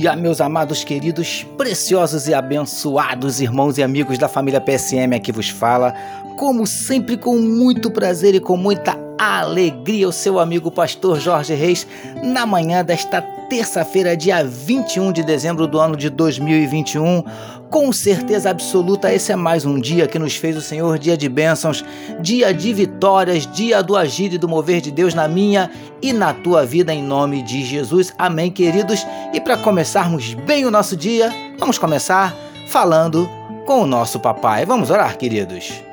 dia, meus amados, queridos, preciosos e abençoados irmãos e amigos da família PSM aqui vos fala. Como sempre, com muito prazer e com muita alegria, o seu amigo pastor Jorge Reis, na manhã desta terça-feira, dia 21 de dezembro do ano de 2021. Com certeza absoluta, esse é mais um dia que nos fez o Senhor, dia de bênçãos, dia de vitórias, dia do agir e do mover de Deus na minha e na tua vida, em nome de Jesus. Amém, queridos. E para começarmos bem o nosso dia, vamos começar falando com o nosso papai. Vamos orar, queridos.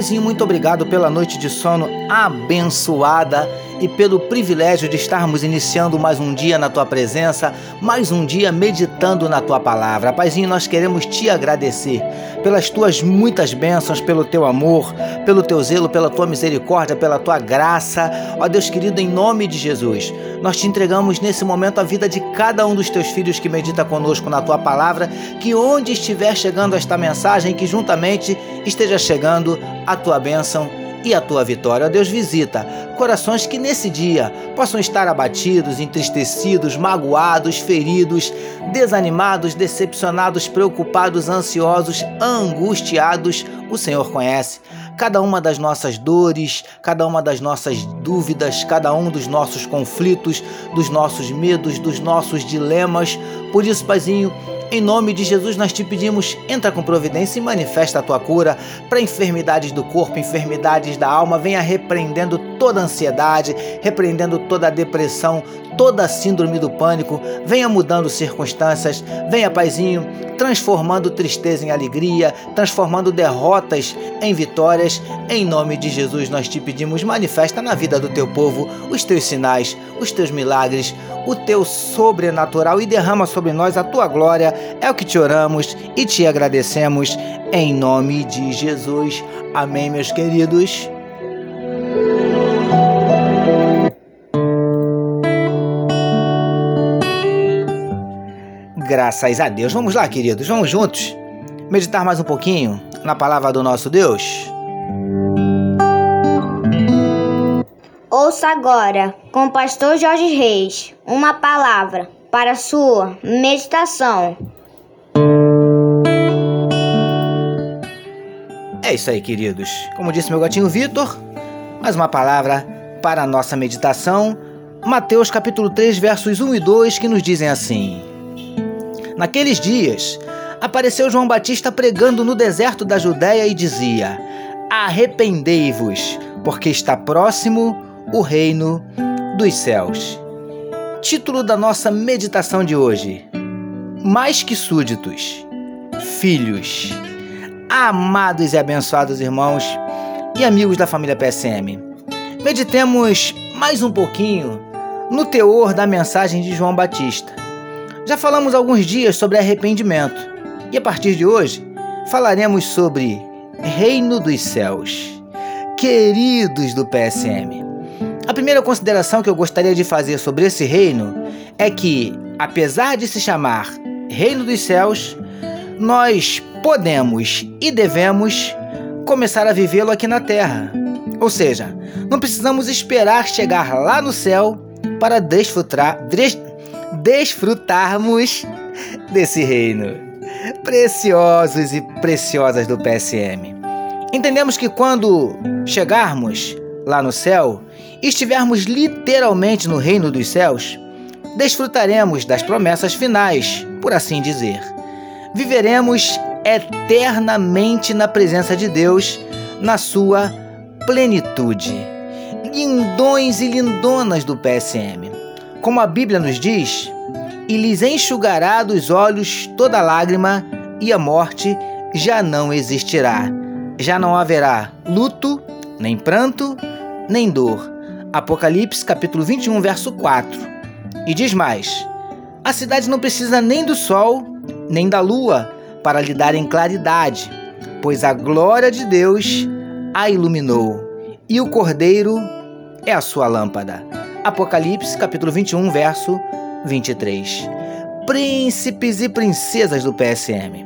Paizinho, muito obrigado pela noite de sono abençoada e pelo privilégio de estarmos iniciando mais um dia na tua presença, mais um dia meditando na tua palavra. Paizinho, nós queremos te agradecer pelas tuas muitas bênçãos, pelo teu amor, pelo teu zelo, pela tua misericórdia, pela tua graça. Ó Deus querido, em nome de Jesus, nós te entregamos nesse momento a vida de cada um dos teus filhos que medita conosco na tua palavra, que onde estiver chegando esta mensagem, que juntamente esteja chegando a tua bênção e a tua vitória. Ó Deus, visita corações que nesse dia possam estar abatidos, entristecidos, magoados, feridos, desanimados, decepcionados, preocupados, ansiosos, angustiados. O Senhor conhece cada uma das nossas dores, cada uma das nossas dúvidas, cada um dos nossos conflitos, dos nossos medos, dos nossos dilemas. Por isso, Paizinho, em nome de Jesus, nós te pedimos, entra com providência e manifesta a tua cura para enfermidades do corpo, enfermidades da alma. Venha repreendendo toda a ansiedade, repreendendo toda a depressão, toda a síndrome do pânico. Venha mudando circunstâncias. Venha, Paizinho, transformando tristeza em alegria, transformando derrotas em vitórias. Em nome de Jesus, nós te pedimos, manifesta na vida do teu povo os teus sinais, os teus milagres, o teu sobrenatural e derrama sobre nós a tua glória. É o que te oramos e te agradecemos em nome de Jesus. Amém, meus queridos. Graças a Deus. Vamos lá, queridos, vamos juntos meditar mais um pouquinho na palavra do nosso Deus. Ouça agora, com o pastor Jorge Reis, uma palavra para sua meditação. É isso aí, queridos. Como disse meu gatinho Vitor, mais uma palavra para a nossa meditação. Mateus capítulo 3, versos 1 e 2, que nos dizem assim: Naqueles dias, apareceu João Batista pregando no deserto da Judéia e dizia: Arrependei-vos, porque está próximo o reino dos céus. Título da nossa meditação de hoje: Mais que súditos, filhos. Amados e abençoados irmãos e amigos da família PSM, meditemos mais um pouquinho no teor da mensagem de João Batista. Já falamos alguns dias sobre arrependimento e a partir de hoje falaremos sobre Reino dos Céus. Queridos do PSM, a primeira consideração que eu gostaria de fazer sobre esse reino é que, apesar de se chamar Reino dos Céus, nós podemos e devemos começar a vivê-lo aqui na Terra. Ou seja, não precisamos esperar chegar lá no céu para desfrutar, des, desfrutarmos desse reino. Preciosos e preciosas do PSM. Entendemos que quando chegarmos lá no céu estivermos literalmente no reino dos céus, desfrutaremos das promessas finais, por assim dizer. Viveremos eternamente na presença de Deus, na sua plenitude. Lindões e lindonas do PSM. Como a Bíblia nos diz, e lhes enxugará dos olhos toda lágrima, e a morte já não existirá. Já não haverá luto, nem pranto, nem dor. Apocalipse capítulo 21, verso 4. E diz mais: A cidade não precisa nem do sol, nem da lua para lhe darem claridade, pois a glória de Deus a iluminou, e o Cordeiro é a sua lâmpada. Apocalipse, capítulo 21, verso 23. Príncipes e princesas do PSM.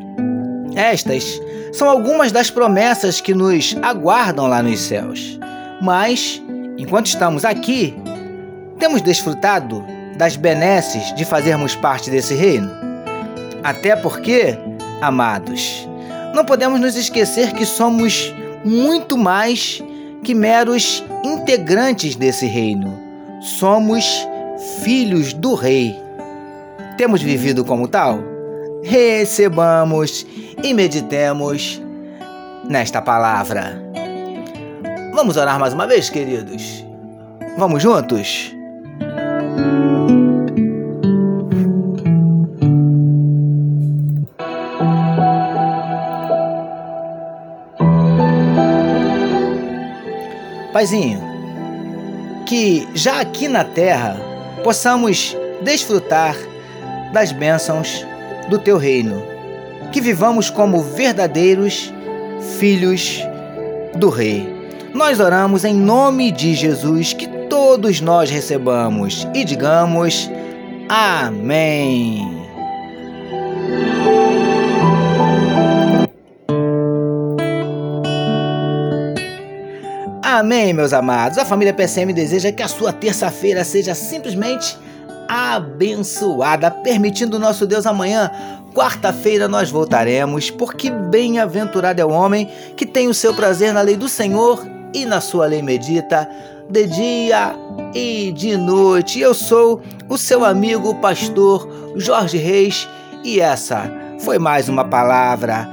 Estas são algumas das promessas que nos aguardam lá nos céus. Mas, enquanto estamos aqui, temos desfrutado das benesses de fazermos parte desse reino? Até porque, amados, não podemos nos esquecer que somos muito mais que meros integrantes desse reino. Somos filhos do Rei. Temos vivido como tal? Recebamos e meditemos nesta palavra. Vamos orar mais uma vez, queridos? Vamos juntos? Paizinho, que já aqui na terra possamos desfrutar das bênçãos do teu reino, que vivamos como verdadeiros filhos do Rei. Nós oramos em nome de Jesus, que todos nós recebamos e digamos Amém. Amém, meus amados. A família PCM deseja que a sua terça-feira seja simplesmente abençoada, permitindo nosso Deus amanhã, quarta-feira, nós voltaremos, porque bem-aventurado é o homem que tem o seu prazer na lei do Senhor e na sua lei medita de dia e de noite. Eu sou o seu amigo pastor Jorge Reis e essa foi mais uma palavra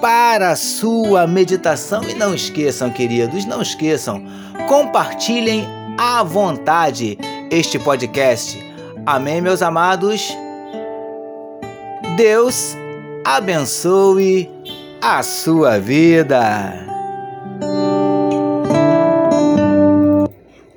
para a sua meditação. E não esqueçam, queridos, não esqueçam, compartilhem à vontade este podcast. Amém, meus amados? Deus abençoe a sua vida.